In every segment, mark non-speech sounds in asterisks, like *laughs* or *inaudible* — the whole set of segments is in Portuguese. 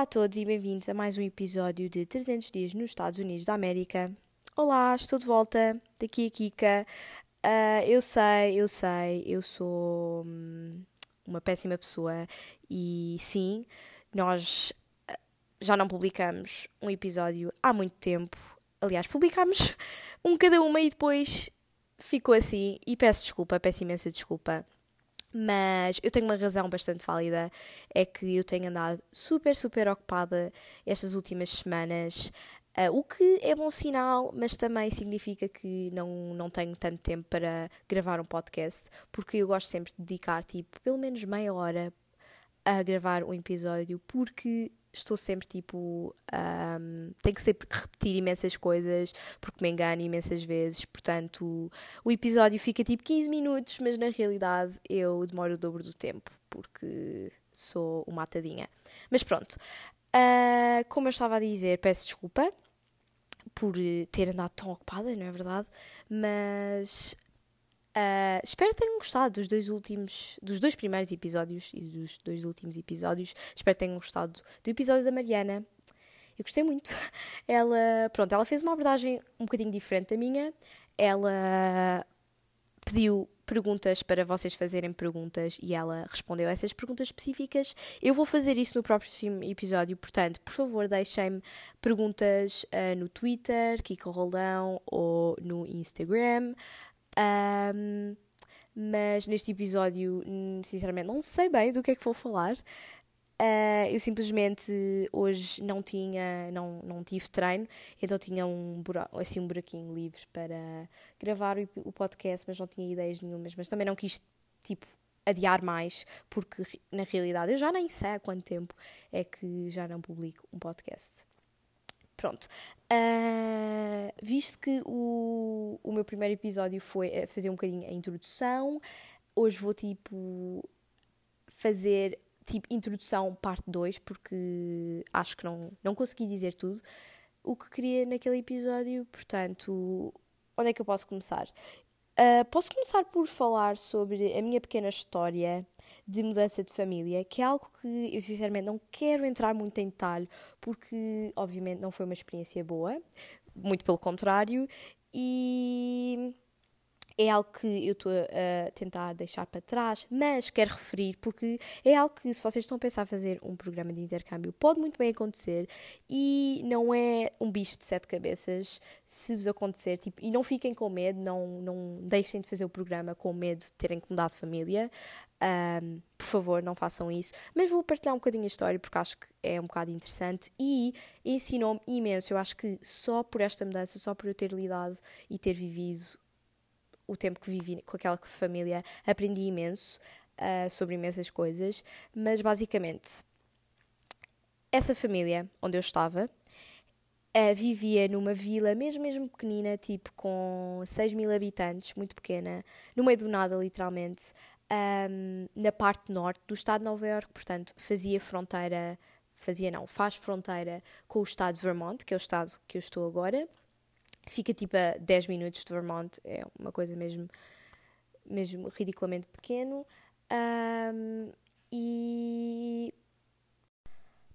Olá a todos e bem-vindos a mais um episódio de 300 Dias nos Estados Unidos da América. Olá, estou de volta, daqui a Kika. Uh, eu sei, eu sei, eu sou hum, uma péssima pessoa e sim, nós ah, já não publicamos um episódio há muito tempo. Aliás, publicamos *laughs* um cada uma e depois ficou assim. E peço desculpa, peço imensa desculpa. Mas eu tenho uma razão bastante válida, é que eu tenho andado super, super ocupada estas últimas semanas, uh, o que é bom sinal, mas também significa que não, não tenho tanto tempo para gravar um podcast, porque eu gosto sempre de dedicar, tipo, pelo menos meia hora a gravar um episódio, porque estou sempre tipo. Um, tenho que sempre repetir imensas coisas porque me engano imensas vezes. Portanto, o episódio fica tipo 15 minutos, mas na realidade eu demoro o dobro do tempo porque sou uma atadinha. Mas pronto, uh, como eu estava a dizer, peço desculpa por ter andado tão ocupada, não é verdade? Mas Uh, espero que tenham gostado dos dois últimos, dos dois primeiros episódios e dos dois últimos episódios. Espero que tenham gostado do episódio da Mariana. Eu gostei muito. *laughs* Ela, pronto, ela fez uma abordagem um bocadinho diferente da minha. Ela pediu perguntas para vocês fazerem perguntas e ela respondeu a essas perguntas específicas. Eu vou fazer isso no próximo episódio, portanto, por favor, deixem-me perguntas uh, no Twitter, Kiko Roldão, ou no Instagram. Um, mas neste episódio, sinceramente, não sei bem do que é que vou falar. Uh, eu simplesmente hoje não tinha, não, não tive treino, então tinha um, buraco, assim, um buraquinho livre para gravar o, o podcast, mas não tinha ideias nenhumas. Mas também não quis, tipo, adiar mais, porque na realidade eu já nem sei há quanto tempo é que já não publico um podcast. Pronto. Uh, visto que o, o meu primeiro episódio foi fazer um bocadinho a introdução, hoje vou tipo fazer tipo introdução parte 2, porque acho que não, não consegui dizer tudo o que queria naquele episódio, portanto, onde é que eu posso começar? Uh, posso começar por falar sobre a minha pequena história de mudança de família, que é algo que eu sinceramente não quero entrar muito em detalhe, porque obviamente não foi uma experiência boa, muito pelo contrário, e é algo que eu estou a tentar deixar para trás, mas quero referir porque é algo que, se vocês estão a pensar fazer um programa de intercâmbio, pode muito bem acontecer e não é um bicho de sete cabeças se vos acontecer. Tipo, e não fiquem com medo, não, não deixem de fazer o programa com medo de terem que mudar de família. Um, por favor, não façam isso. Mas vou partilhar um bocadinho a história porque acho que é um bocado interessante e ensinou-me imenso. Eu acho que só por esta mudança, só por eu ter lidado e ter vivido o tempo que vivi com aquela família, aprendi imenso uh, sobre imensas coisas, mas basicamente, essa família onde eu estava uh, vivia numa vila mesmo, mesmo pequenina, tipo com 6 mil habitantes, muito pequena, no meio do nada, literalmente, um, na parte norte do estado de Nova York, portanto, fazia fronteira, fazia não, faz fronteira com o estado de Vermont, que é o estado que eu estou agora, fica tipo a 10 minutos de Vermont, é uma coisa mesmo, mesmo ridiculamente pequeno. Um, e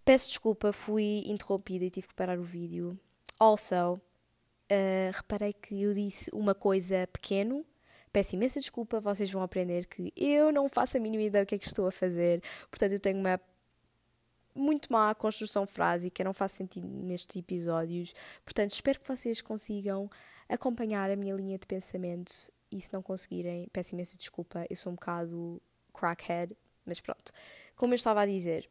peço desculpa, fui interrompida e tive que parar o vídeo. Also, uh, reparei que eu disse uma coisa pequeno. Peço imensa desculpa, vocês vão aprender que eu não faço a mínima ideia do que é que estou a fazer. Portanto, eu tenho uma muito má a construção frásica, não faz sentido nestes episódios. Portanto, espero que vocês consigam acompanhar a minha linha de pensamento e se não conseguirem, peço imensa desculpa, eu sou um bocado crackhead, mas pronto. Como eu estava a dizer,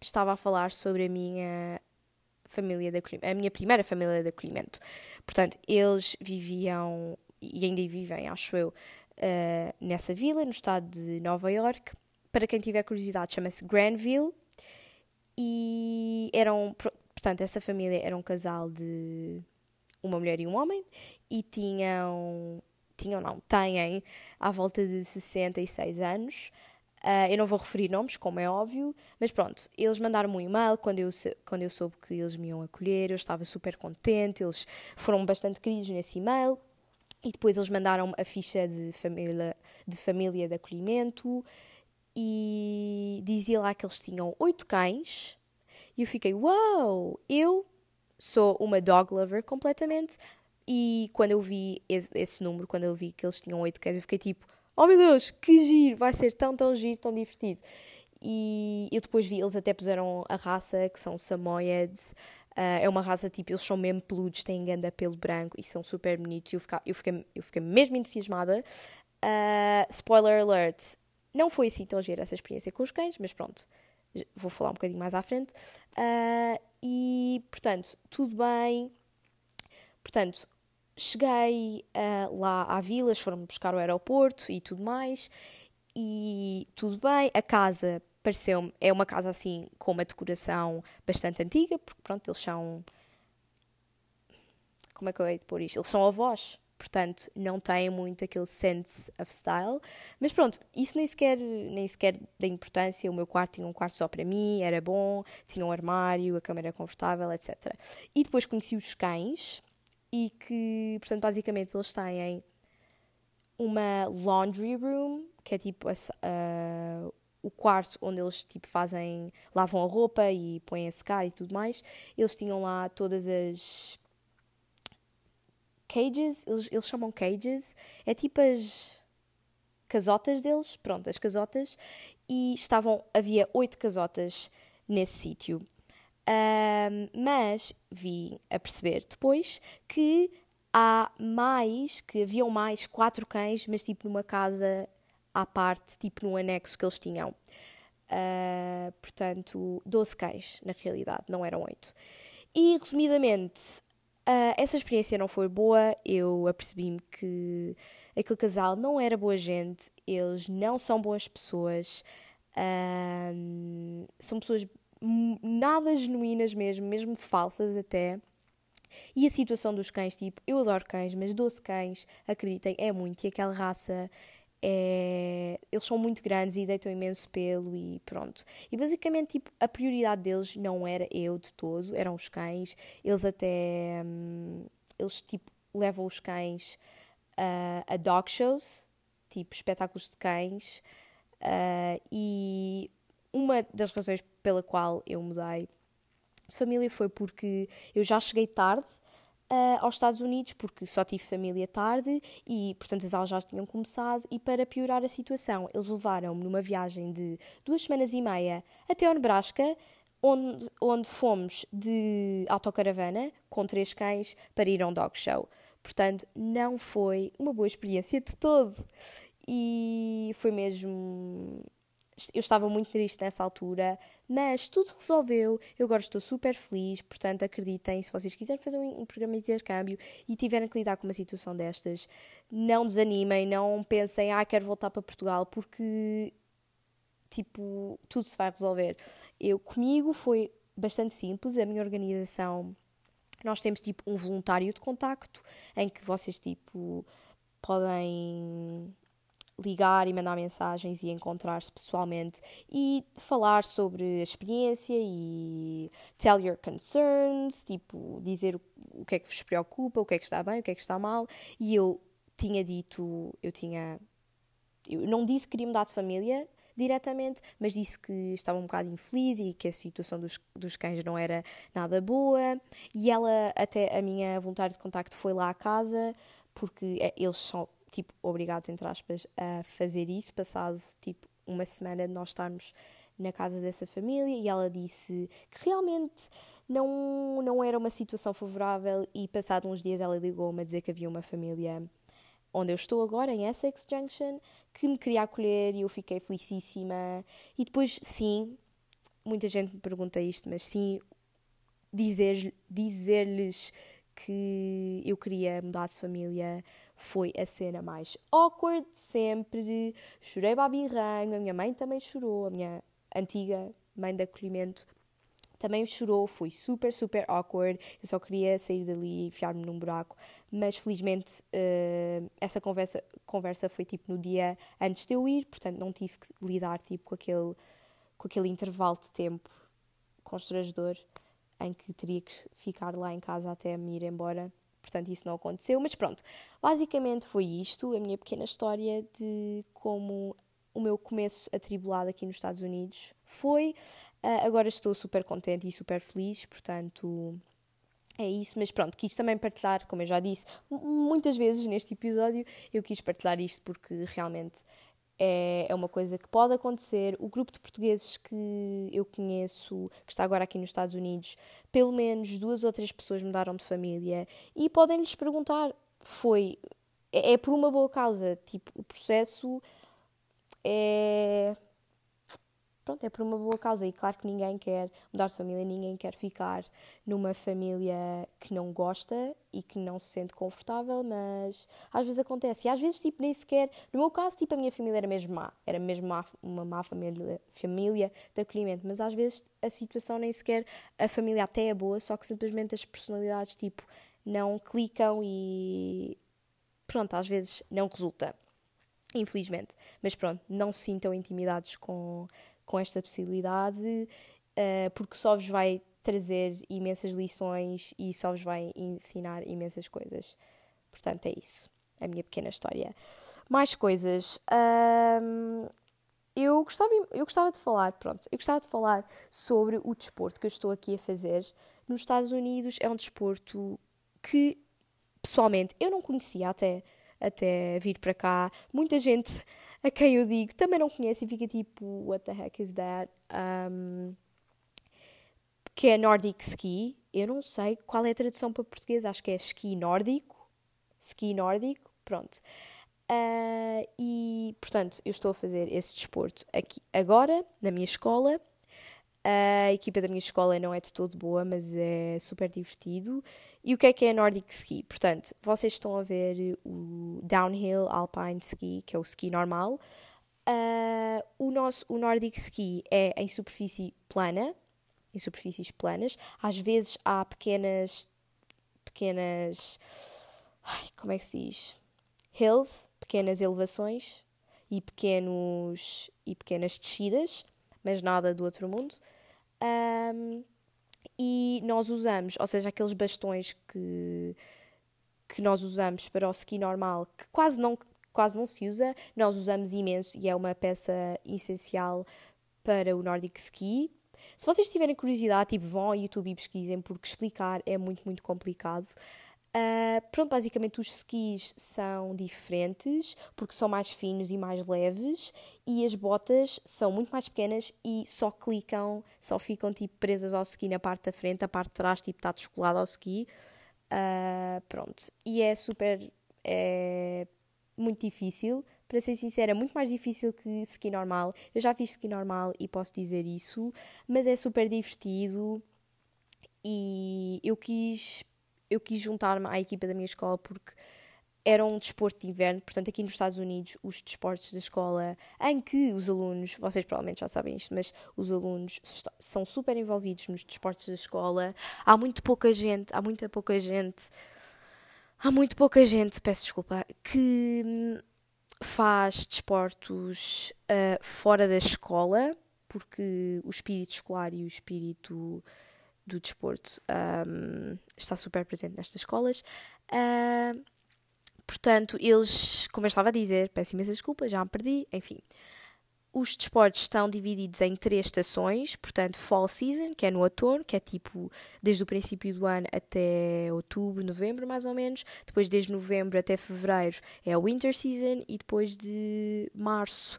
estava a falar sobre a minha família de acolhimento, a minha primeira família de acolhimento. Portanto, eles viviam, e ainda vivem, acho eu, uh, nessa vila, no estado de Nova York. Para quem tiver curiosidade, chama-se Granville e eram, portanto, essa família era um casal de uma mulher e um homem e tinham, tinham não, têm à volta de 66 anos. Uh, eu não vou referir nomes, como é óbvio, mas pronto, eles mandaram-me um e-mail quando eu, quando eu soube que eles me iam acolher, eu estava super contente, eles foram bastante queridos nesse e-mail, e depois eles mandaram a ficha de família, de família de acolhimento, e dizia lá que eles tinham oito cães E eu fiquei, uau! Wow! Eu sou uma dog lover completamente. E quando eu vi esse, esse, número, quando eu vi que eles tinham oito cães, eu fiquei tipo, oh meu Deus, que giro! Vai ser tão, tão giro, tão divertido. E eu depois vi, eles até puseram a raça, que são Samoyeds. Uh, é uma raça tipo, eles são mesmo peludos, têm ganda pelo branco e são super bonitos. Eu, fica, eu, fiquei, eu fiquei mesmo entusiasmada. Uh, spoiler alert, não foi assim tão gira essa experiência com os cães, mas pronto, vou falar um bocadinho mais à frente. Uh, e, portanto, tudo bem. Portanto, cheguei uh, lá à vila, foram-me buscar o aeroporto e tudo mais. E tudo bem, a casa pareceu-me, é uma casa assim com uma decoração bastante antiga, porque pronto, eles são. Como é que eu hei de pôr isto? Eles são avós, portanto não têm muito aquele sense of style. Mas pronto, isso nem sequer, nem sequer da importância. O meu quarto tinha um quarto só para mim, era bom, tinha um armário, a cama era confortável, etc. E depois conheci os cães e que, portanto, basicamente eles têm uma laundry room, que é tipo a, uh, o quarto onde eles tipo fazem, lavam a roupa e põem a secar e tudo mais. Eles tinham lá todas as cages, eles, eles chamam cages, é tipo as casotas deles, pronto, as casotas, e estavam, havia oito casotas nesse sítio. Um, mas vi a perceber depois que há mais, que haviam mais quatro cães, mas tipo numa casa à parte, tipo num anexo que eles tinham. Uh, portanto, 12 cães, na realidade, não eram 8. E, resumidamente, Uh, essa experiência não foi boa, eu apercebi-me que aquele casal não era boa gente, eles não são boas pessoas, uh, são pessoas nada genuínas mesmo, mesmo falsas até. E a situação dos cães, tipo, eu adoro cães, mas 12 cães, acreditem, é muito, e aquela raça é, eles são muito grandes e deitam imenso pelo e pronto. E basicamente, tipo, a prioridade deles não era eu de todo, eram os cães. Eles até, hum, eles, tipo, levam os cães uh, a dog shows, tipo, espetáculos de cães. Uh, e uma das razões pela qual eu mudei de família foi porque eu já cheguei tarde uh, aos Estados Unidos, porque só tive família tarde e, portanto, as aulas já tinham começado. E para piorar a situação, eles levaram-me numa viagem de duas semanas e meia até ao Nebraska, onde, onde fomos de autocaravana com três cães para ir a um dog show. Portanto, não foi uma boa experiência de todo. E foi mesmo eu estava muito triste nessa altura, mas tudo resolveu. Eu agora estou super feliz, portanto, acreditem, se vocês quiserem fazer um, programa de intercâmbio e tiverem que lidar com uma situação destas, não desanimem, não pensem, ah, quero voltar para Portugal, porque, tipo, tudo se vai resolver. Eu, comigo, foi bastante simples, a minha organização. Nós temos tipo um voluntário de contacto em que vocês tipo podem ligar e mandar mensagens e encontrar-se pessoalmente e falar sobre a experiência e tell your concerns, tipo, dizer o, que é que vos preocupa, o que é que está bem, o que é que está mal. E eu tinha dito, eu tinha. Eu não disse que queria mudar de família diretamente, mas disse que estava um bocado infeliz e que a situação dos, dos cães não era nada boa. E ela, até a minha voluntária de contacto, foi lá à casa porque é, eles são tipo, obrigados, entre aspas, a fazer isso, passado, tipo, uma semana de nós estarmos na casa dessa família e ela disse que realmente não, não era uma situação favorável e passado uns dias ela ligou-me a dizer que havia uma família onde eu estou agora, em Essex Junction, que me queria acolher e eu fiquei felicíssima. E depois, sim, muita gente me pergunta isto, mas sim, dizer-lhes dizer que eu queria mudar de família foi a cena mais awkward de sempre. Chorei babirranho, a minha mãe também chorou, a minha antiga mãe de acolhimento também chorou, foi super, super awkward. Eu só queria sair dali e enfiar-me num buraco, mas felizmente uh, essa conversa, conversa foi tipo no dia antes de eu ir, portanto não tive que lidar tipo com aquele, com aquele intervalo de tempo constrangedor em que teria que ficar lá em casa até me ir embora portanto isso não aconteceu, mas pronto, basicamente foi isto, a minha pequena história de como o meu começo atribulado aqui nos Estados Unidos foi. Uh, agora estou super contente e super feliz, portanto é isso, mas pronto, quis também partilhar, como eu já disse muitas vezes neste episódio, eu quis partilhar isto porque realmente é, é uma coisa que pode acontecer. O grupo de portugueses que eu conheço, que está agora aqui nos Estados Unidos, pelo menos duas ou três pessoas mudaram de família e podem lhes perguntar: foi. É, é por uma boa causa, tipo, o processo é pronto, é por uma boa causa. E claro que ninguém quer mudar de família, ninguém quer ficar numa família que não gosta e que não se sente confortável, mas às vezes acontece. E às vezes, tipo, nem sequer. No meu caso, tipo, a minha família era mesmo má. Era mesmo má, uma má família, família de acolhimento. Mas às vezes a situação nem sequer. A família até é boa, só que simplesmente as personalidades, tipo, não clicam e. Pronto, às vezes não resulta. Infelizmente. Mas pronto, não se sintam intimidados com com esta possibilidade, uh, porque só vos vai trazer imensas lições e só vos vai ensinar imensas coisas. Portanto, é isso. A minha pequena história. Mais coisas. Um, eu, gostava, eu gostava de falar, pronto, eu gostava de falar sobre o desporto que eu estou aqui a fazer. Nos Estados Unidos é um desporto que, pessoalmente, eu não conhecia até, até vir para cá. Muita gente a quem eu digo também não conhece e fica tipo, what the heck is that? Um, que é Nordic Ski. Eu não sei qual é a tradução para português, acho que é ski nórdico. Ski nórdico, pronto. Uh, e, portanto, eu estou a fazer esse desporto aqui agora, na minha escola. A equipa da minha escola não é de todo boa, mas é super divertido. E o que é que é Nordic Ski? Portanto, vocês estão a ver o Downhill Alpine Ski, que é o ski normal. Uh, o nosso o Nordic Ski é em superfície plana, em superfícies planas. Às vezes há pequenas, pequenas, ai, como é que se diz? Hills, pequenas elevações e pequenos e pequenas descidas, mas nada do outro mundo. Um, e nós usamos, ou seja, aqueles bastões que, que nós usamos para o ski normal, que quase não, quase não se usa, nós usamos imenso e é uma peça essencial para o Nordic Ski. Se vocês tiverem curiosidade, tipo, vão ao YouTube e pesquisem, porque explicar é muito, muito complicado. Uh, pronto, basicamente os skis são diferentes porque são mais finos e mais leves e as botas são muito mais pequenas e só clicam, só ficam tipo presas ao ski na parte da frente, a parte de trás tipo está descolada ao ski. Uh, pronto, e é super, é muito difícil, para ser sincera, é muito mais difícil que ski normal. Eu já fiz ski normal e posso dizer isso, mas é super divertido e eu quis eu quis juntar-me à equipa da minha escola porque era um desporto de inverno, portanto, aqui nos Estados Unidos, os desportos da escola, em que os alunos, vocês provavelmente já sabem isto, mas os alunos são super envolvidos nos desportos da escola. Há muito pouca gente, há muita pouca gente, há muito pouca gente, peço desculpa, que hum, faz desportos uh, fora da escola, porque o espírito escolar e o espírito do desporto um, está super presente nestas escolas. Uh, portanto, eles, como eu estava a dizer, peço imensas desculpas, já me perdi, enfim. Os desportos estão divididos em três estações, portanto, Fall Season, que é no outono, que é tipo desde o princípio do ano até outubro, novembro, mais ou menos. Depois, desde novembro até fevereiro, é a Winter Season. E depois de março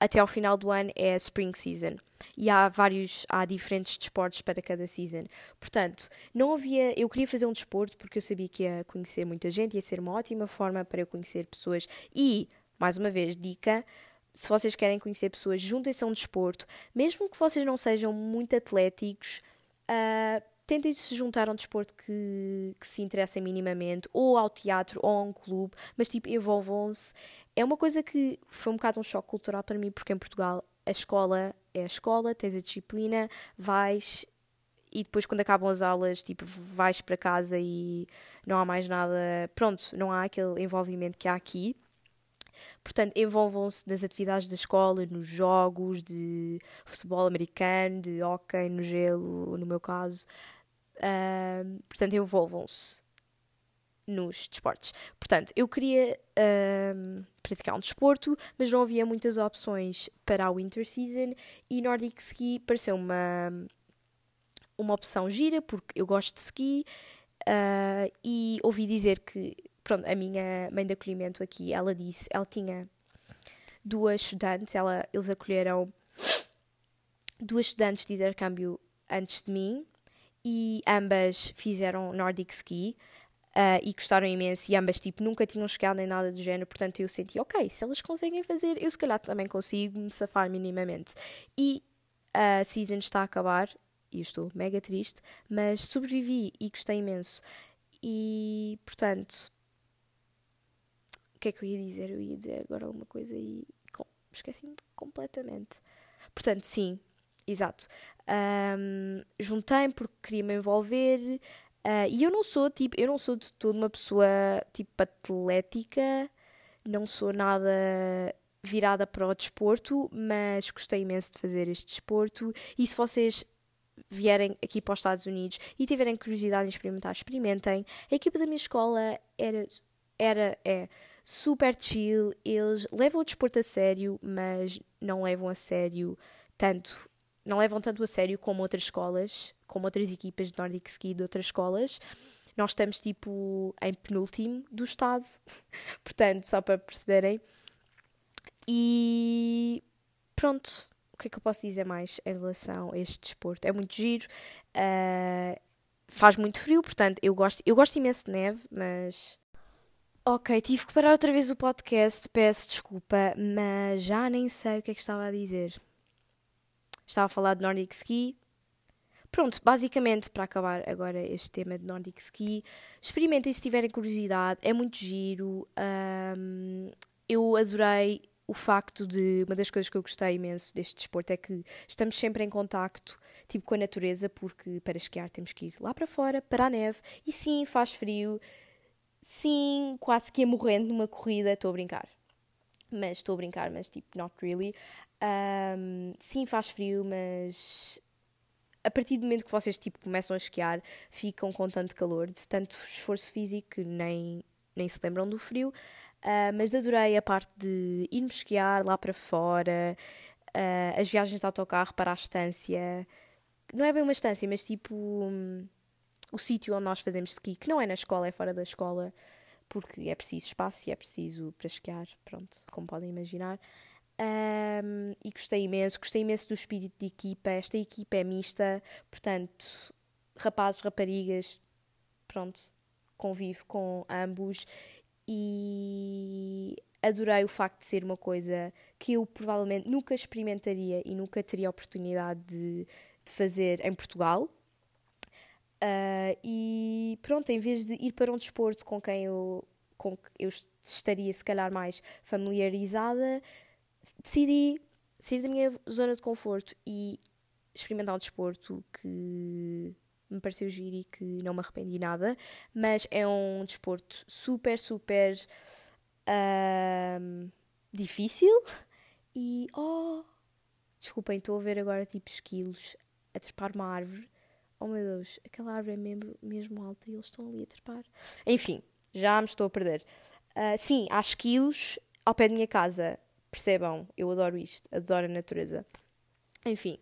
até ao final do ano é a Spring Season. E há vários, há diferentes desportos para cada season. Portanto, não havia. Eu queria fazer um desporto porque eu sabia que ia conhecer muita gente, ia ser uma ótima forma para eu conhecer pessoas. E, mais uma vez, dica: se vocês querem conhecer pessoas, juntem-se a um desporto, mesmo que vocês não sejam muito atléticos. Uh, tentem se juntar a um desporto que, que se interessem minimamente, ou ao teatro, ou a um clube, mas tipo, envolvam-se. É uma coisa que foi um bocado um choque cultural para mim, porque em Portugal a escola é a escola, tens a disciplina, vais e depois quando acabam as aulas, tipo, vais para casa e não há mais nada, pronto, não há aquele envolvimento que há aqui. Portanto, envolvam-se nas atividades da escola, nos jogos de futebol americano, de hockey no gelo, no meu caso. Uh, portanto, envolvam-se nos desportos. Portanto, eu queria um, praticar um desporto, mas não havia muitas opções para a Winter Season e Nordic Ski pareceu uma, uma opção gira, porque eu gosto de ski uh, e ouvi dizer que, pronto, a minha mãe de acolhimento aqui, ela disse, ela tinha duas estudantes, ela, eles acolheram duas estudantes de intercâmbio antes de mim e ambas fizeram Nordic Ski uh, e gostaram imenso e ambas tipo nunca tinham chegado nem nada do género, portanto eu senti, ok, se elas conseguem fazer, eu se calhar também consigo me safar minimamente. E a season está a acabar e eu estou mega triste, mas sobrevivi e gostei imenso. E portanto, o que é que eu ia dizer? Eu ia dizer agora alguma coisa e esqueci-me completamente. Portanto, sim, exato. Um, Juntei-me porque queria me envolver. Uh, e eu não sou tipo, eu não sou de toda uma pessoa tipo atlética, não sou nada virada para o desporto, mas gostei imenso de fazer este desporto. E se vocês vierem aqui para os Estados Unidos e tiverem curiosidade em experimentar, experimentem. A equipa da minha escola era, era é super chill, eles levam o desporto a sério, mas não levam a sério tanto, não levam tanto a sério como outras escolas, como outras equipas de Nordic Ski de outras escolas. Nós estamos tipo em penúltimo do estado, *laughs* portanto, só para perceberem. E pronto, o que é que eu posso dizer mais em relação a este desporto? É muito giro, uh, faz muito frio, portanto, eu gosto, eu gosto imenso de neve, mas Ok, tive que parar outra vez o podcast, peço desculpa, mas já nem sei o que é que estava a dizer. Estava a falar de Nordic Ski. Pronto, basicamente, para acabar agora este tema de Nordic Ski, experimentem se tiverem curiosidade, é muito giro. Um, eu adorei o facto de. Uma das coisas que eu gostei imenso deste desporto é que estamos sempre em contacto tipo, com a natureza, porque para esquiar temos que ir lá para fora, para a neve, e sim, faz frio sim, quase que ia morrendo numa corrida, estou a brincar. Mas estou a brincar, mas tipo, not really. Um, sim, faz frio, mas a partir do momento que vocês tipo, começam a esquiar, ficam com tanto calor, de tanto esforço físico que nem, nem se lembram do frio. Uh, mas adorei a parte de irmos esquiar lá para fora, uh, as viagens de autocarro para a estância. Não é bem uma estância, mas tipo. Um, o sítio onde nós fazemos ski, que não é na escola, é fora da escola, porque é preciso espaço e é preciso para esquiar, pronto, como podem imaginar. Um, e gostei imenso, gostei imenso do espírito de equipa. Esta equipa é mista, portanto, rapazes, raparigas, pronto, convivo com ambos e adorei o facto de ser uma coisa que eu provavelmente nunca experimentaria e nunca teria oportunidade de, de fazer em Portugal, Uh, e pronto, em vez de ir para um desporto com quem eu, com que eu estaria se calhar mais familiarizada, decidi sair da minha zona de conforto e experimentar um desporto que me pareceu giro e que não me arrependi nada, mas é um desporto super, super uh, difícil *laughs* e oh, desculpem, estou a ver agora tipo esquilos a trepar uma árvore oh meu Deus, aquela árvore é mesmo, mesmo alta e eles estão ali a trepar. Enfim, já me estou a perder. Uh, sim, há esquilos ao pé da minha casa. Percebam, eu adoro isto, adoro a natureza. Enfim,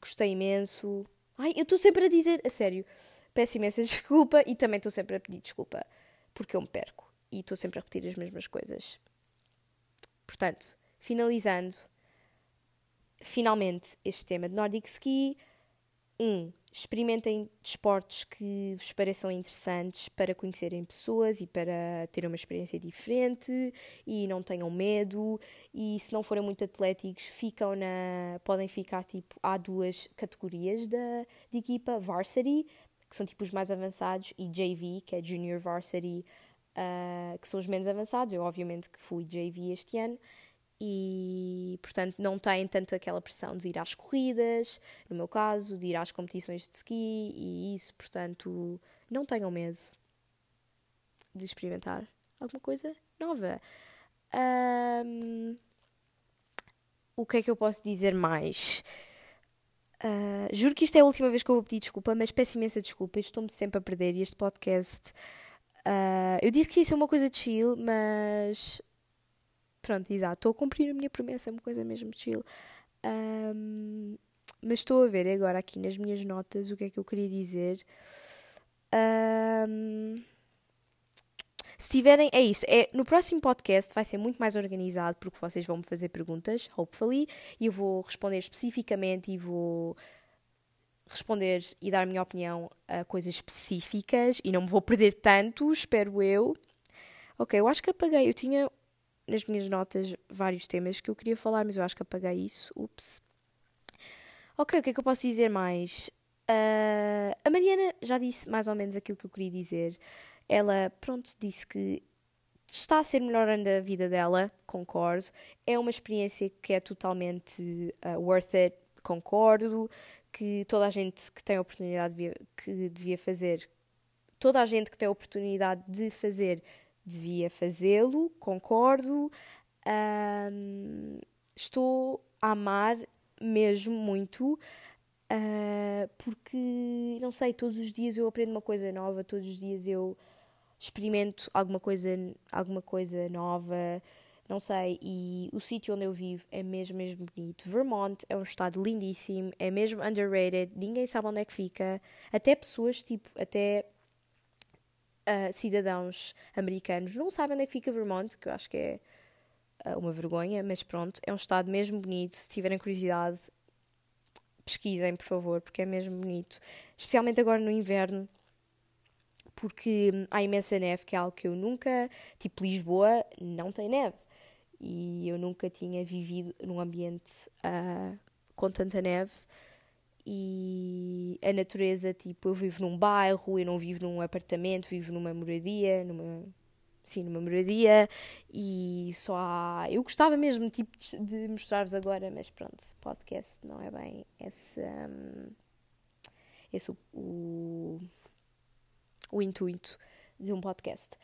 gostei imenso. Ai, eu estou sempre a dizer, a sério, peço imensa *laughs* desculpa e também estou sempre a pedir desculpa porque eu me perco e estou sempre a repetir as mesmas coisas. Portanto, finalizando, finalmente este tema de Nordic Ski um, experimentem desportos que vos pareçam interessantes para conhecerem pessoas e para terem uma experiência diferente e não tenham medo. E se não forem muito atléticos ficam na podem ficar tipo há duas categorias da de equipa varsity que são tipo os mais avançados e JV que é junior varsity uh, que são os menos avançados. Eu obviamente que fui JV este ano e, portanto, não têm tanto aquela pressão de ir às corridas, no meu caso, de ir às competições de ski e isso, portanto, não tenham medo de experimentar alguma coisa nova. Um, o que é que eu posso dizer mais? Uh, juro que isto é a última vez que eu vou pedir desculpa, mas peço imensa desculpa. Estou-me sempre a perder e este podcast. Uh, eu disse que ia ser uma coisa chill, mas. Pronto, exato. Estou a cumprir a minha promessa, é uma coisa mesmo chill. Um, mas estou a ver agora aqui nas minhas notas o que é que eu queria dizer. Um, se tiverem, é isso. É, no próximo podcast vai ser muito mais organizado porque vocês vão me fazer perguntas, hopefully, e eu vou responder especificamente e vou responder e dar a minha opinião a coisas específicas e não me vou perder tanto, espero eu. Ok, eu acho que apaguei. Eu tinha nas minhas notas vários temas que eu queria falar, mas eu acho que apaguei isso. Ups. Ok, o que é que eu posso dizer mais? Uh, a Mariana já disse mais ou menos aquilo que eu queria dizer ela, pronto, disse que está a ser melhor da vida dela, concordo. É uma experiência que é totalmente uh, worth it, concordo. Que toda a gente que tem a oportunidade devia, que devia fazer, toda a gente que tem a oportunidade de fazer, devia fazê-lo, concordo. Um, estou a amar mesmo muito. Uh, porque, não sei, todos os dias eu aprendo uma coisa nova, todos os dias eu experimento alguma coisa, alguma coisa nova, não sei. E o sítio onde eu vivo é mesmo, mesmo bonito. Vermont é um estado lindíssimo, é mesmo underrated, ninguém sabe onde é que fica. Até pessoas, tipo, até uh, cidadãos americanos não sabem onde é que fica Vermont, que eu acho que é uh, uma vergonha, mas pronto, é um estado mesmo bonito. Se tiverem curiosidade, pesquisem, por favor, porque é mesmo bonito. Especialmente agora no inverno porque há imensa neve, que é algo que eu nunca. Tipo, Lisboa não tem neve. E eu nunca tinha vivido num ambiente uh, com tanta neve. E a natureza, tipo, eu vivo num bairro, eu não vivo num apartamento, vivo numa moradia, numa. Sim, numa moradia. E só há. Eu gostava mesmo, tipo, de mostrar-vos agora, mas pronto, podcast não é bem esse. Um, esse o, o o intuito de um podcast.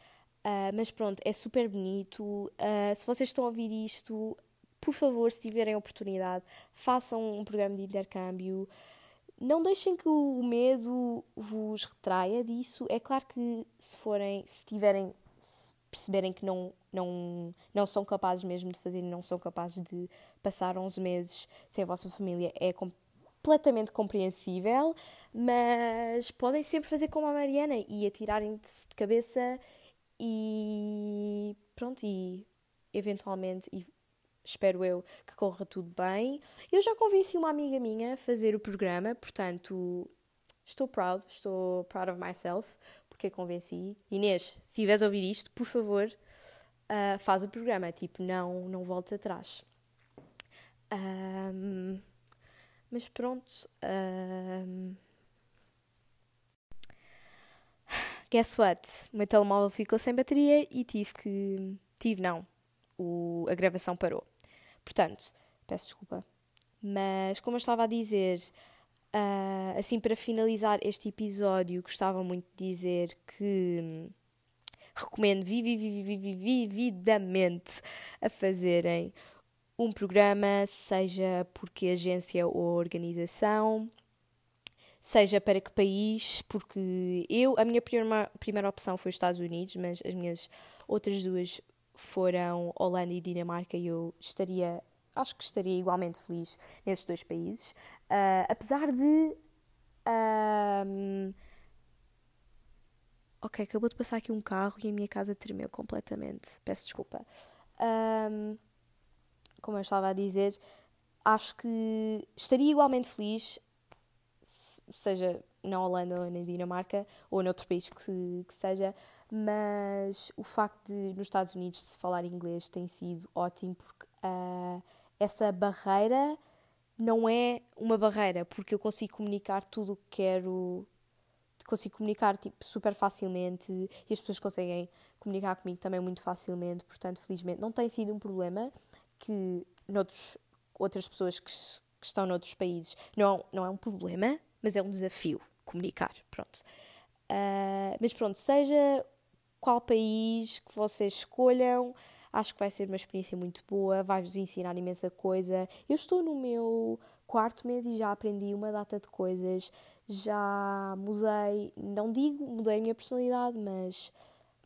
Uh, mas pronto, é super bonito. Uh, se vocês estão a ouvir isto, por favor, se tiverem oportunidade, façam um programa de intercâmbio. Não deixem que o medo vos retraia disso. É claro que se forem, se tiverem, se perceberem que não, não, não são capazes mesmo de fazer, não são capazes de passar 11 meses sem a vossa família, é completamente compreensível mas podem sempre fazer como a Mariana e atirarem-se de cabeça e pronto, e eventualmente, espero eu que corra tudo bem. Eu já convenci uma amiga minha a fazer o programa, portanto estou proud, estou proud of myself, porque a convenci. Inês, se estiveres a ouvir isto, por favor, uh, faz o programa, tipo, não, não volte atrás. Um, mas pronto. Um, guess what? O meu telemóvel ficou sem bateria e tive que. Tive, não. O, a gravação parou. Portanto, peço desculpa. Mas, como eu estava a dizer, uh, assim para finalizar este episódio, gostava muito de dizer que hum, recomendo vividamente a fazerem um programa, seja porque agência ou organização seja para que país, porque eu, a minha primeira, primeira opção foi os Estados Unidos, mas as minhas outras duas foram Holanda e Dinamarca e eu estaria, acho que estaria igualmente feliz nesses dois países. Uh, apesar de. Ok, acabou de passar aqui um carro e a minha casa tremeu completamente. Peço desculpa. Um, como eu estava a dizer, acho que estaria igualmente feliz seja na Holanda ou na Dinamarca ou noutro país que, que seja, mas o facto de nos Estados Unidos se falar inglês tem sido ótimo porque uh, essa barreira não é uma barreira, porque eu consigo comunicar tudo o que quero, consigo comunicar tipo, super facilmente e as pessoas conseguem comunicar comigo também muito facilmente, portanto, felizmente, não tem sido um problema que noutros, outras pessoas que, que estão noutros países não, não é um problema, mas é um desafio comunicar, pronto. Uh, mas pronto, seja qual país que vocês escolham, Acho que vai ser uma experiência muito boa, vai-vos ensinar imensa coisa. Eu estou no meu quarto mês e já aprendi uma data de coisas, já mudei, não digo mudei a minha personalidade, mas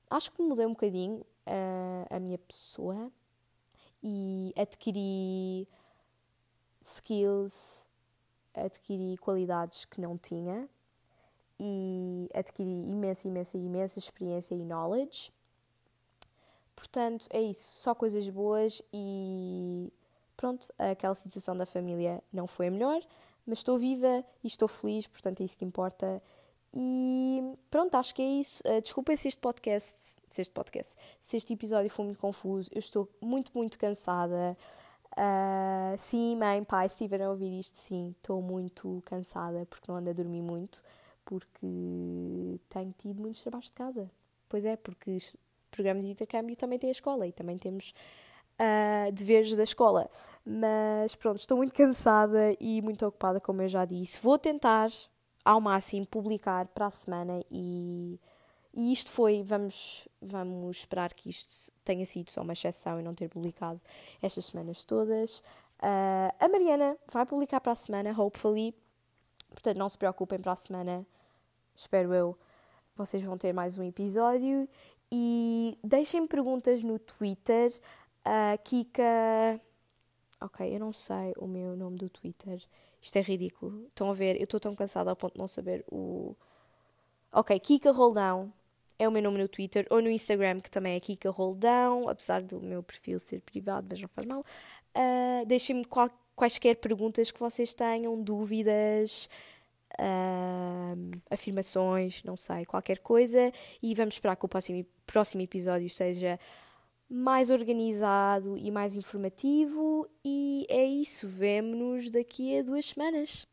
acho que mudei um bocadinho uh, a minha pessoa e adquiri skills, adquiri qualidades que não tinha e adquiri imensa, imensa, imensa experiência e knowledge. Portanto, é isso, só coisas boas e pronto, aquela situação da família não foi a melhor, mas estou viva e estou feliz, portanto é isso que importa. E pronto, acho que é isso. Uh, desculpem se este podcast, se este podcast, se este episódio foi muito confuso, eu estou muito, muito cansada. Uh, sim, mãe, pai, se estiverem a ouvir isto, sim, estou muito cansada porque não ando a dormir muito, porque tenho tido muitos trabalhos de casa. Pois é, porque programa de intercâmbio também tem a escola e também temos uh, deveres da escola. Mas pronto, estou muito cansada e muito ocupada, como eu já disse. Vou tentar ao máximo publicar para a semana e, e isto foi, vamos, vamos esperar que isto tenha sido só uma exceção e não ter publicado estas semanas todas. Uh, a Mariana vai publicar para a semana, hopefully. Portanto, não se preocupem para a semana. Espero eu. Vocês vão ter mais um episódio e deixem perguntas no Twitter. Uh, Kika. Ok, eu não sei o meu nome do Twitter. Isto é ridículo. Estão a ver? Eu estou tão cansada ao ponto de não saber o. Ok, Kika Roldão é o meu nome no Twitter ou no Instagram, que também é Kika Roldão, apesar do meu perfil ser privado, mas não faz mal. Uh, Deixem-me quaisquer perguntas que vocês tenham, dúvidas afirmações, não sei, qualquer coisa. E vamos esperar que o próximo, próximo episódio seja mais organizado e mais informativo. E é isso, vemo-nos daqui a duas semanas.